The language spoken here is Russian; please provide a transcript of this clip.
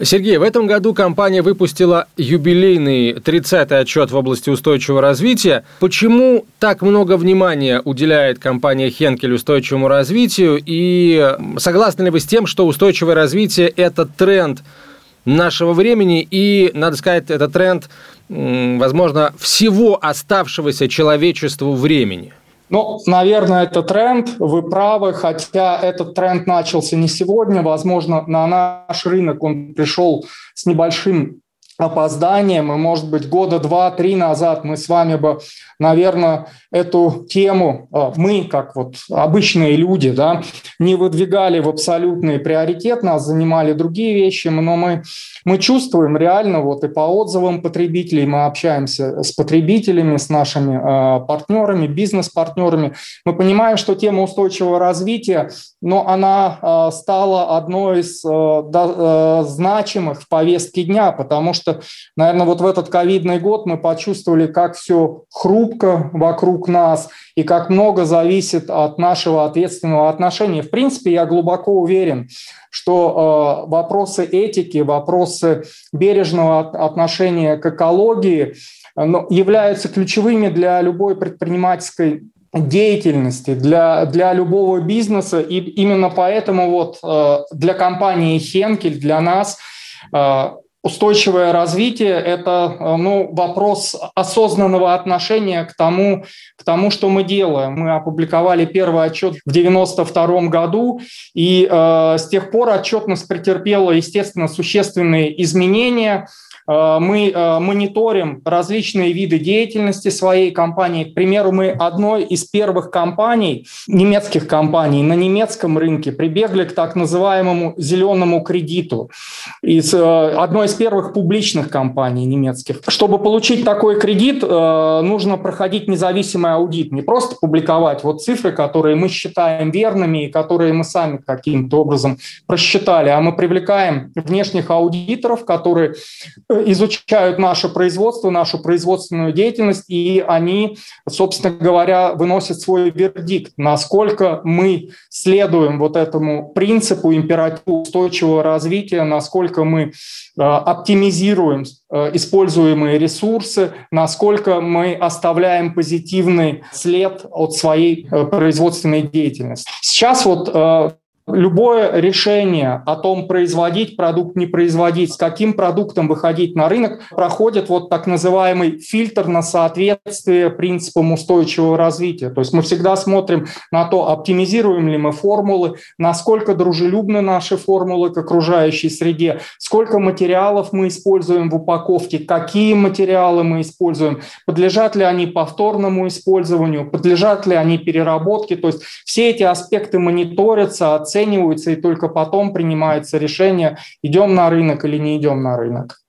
Сергей, в этом году компания выпустила юбилейный 30-й отчет в области устойчивого развития. Почему так много внимания уделяет компания Хенкель устойчивому развитию? И согласны ли вы с тем, что устойчивое развитие – это тренд нашего времени и, надо сказать, это тренд, возможно, всего оставшегося человечеству времени? Ну, наверное, это тренд, вы правы, хотя этот тренд начался не сегодня, возможно, на наш рынок он пришел с небольшим опозданием, и, может быть, года два-три назад мы с вами бы, наверное, эту тему, а, мы, как вот обычные люди, да, не выдвигали в абсолютный приоритет, нас занимали другие вещи, но мы, мы чувствуем реально, вот и по отзывам потребителей, мы общаемся с потребителями, с нашими э, партнерами, бизнес-партнерами, мы понимаем, что тема устойчивого развития, но она э, стала одной из значимых в повестке дня, потому что что, наверное, вот в этот ковидный год мы почувствовали, как все хрупко вокруг нас и как много зависит от нашего ответственного отношения. В принципе, я глубоко уверен, что э, вопросы этики, вопросы бережного отношения к экологии э, являются ключевыми для любой предпринимательской деятельности для, для любого бизнеса. И именно поэтому вот э, для компании Хенкель, для нас э, устойчивое развитие – это э, ну, вопрос осознанного отношения к тому, к тому, что мы делаем. Мы опубликовали первый отчет в 1992 году, и э, с тех пор отчетность претерпела, естественно, существенные изменения – мы э, мониторим различные виды деятельности своей компании. К примеру, мы одной из первых компаний, немецких компаний на немецком рынке прибегли к так называемому зеленому кредиту. Из, э, одной из первых публичных компаний немецких. Чтобы получить такой кредит, нужно проходить независимый аудит. Не просто публиковать вот цифры, которые мы считаем верными и которые мы сами каким-то образом просчитали, а мы привлекаем внешних аудиторов, которые изучают наше производство, нашу производственную деятельность, и они, собственно говоря, выносят свой вердикт, насколько мы следуем вот этому принципу императиву устойчивого развития, насколько мы э, оптимизируем э, используемые ресурсы, насколько мы оставляем позитивный след от своей э, производственной деятельности. Сейчас вот любое решение о том, производить продукт, не производить, с каким продуктом выходить на рынок, проходит вот так называемый фильтр на соответствие принципам устойчивого развития. То есть мы всегда смотрим на то, оптимизируем ли мы формулы, насколько дружелюбны наши формулы к окружающей среде, сколько материалов мы используем в упаковке, какие материалы мы используем, подлежат ли они повторному использованию, подлежат ли они переработке. То есть все эти аспекты мониторятся, оцениваются, оцениваются, и только потом принимается решение, идем на рынок или не идем на рынок.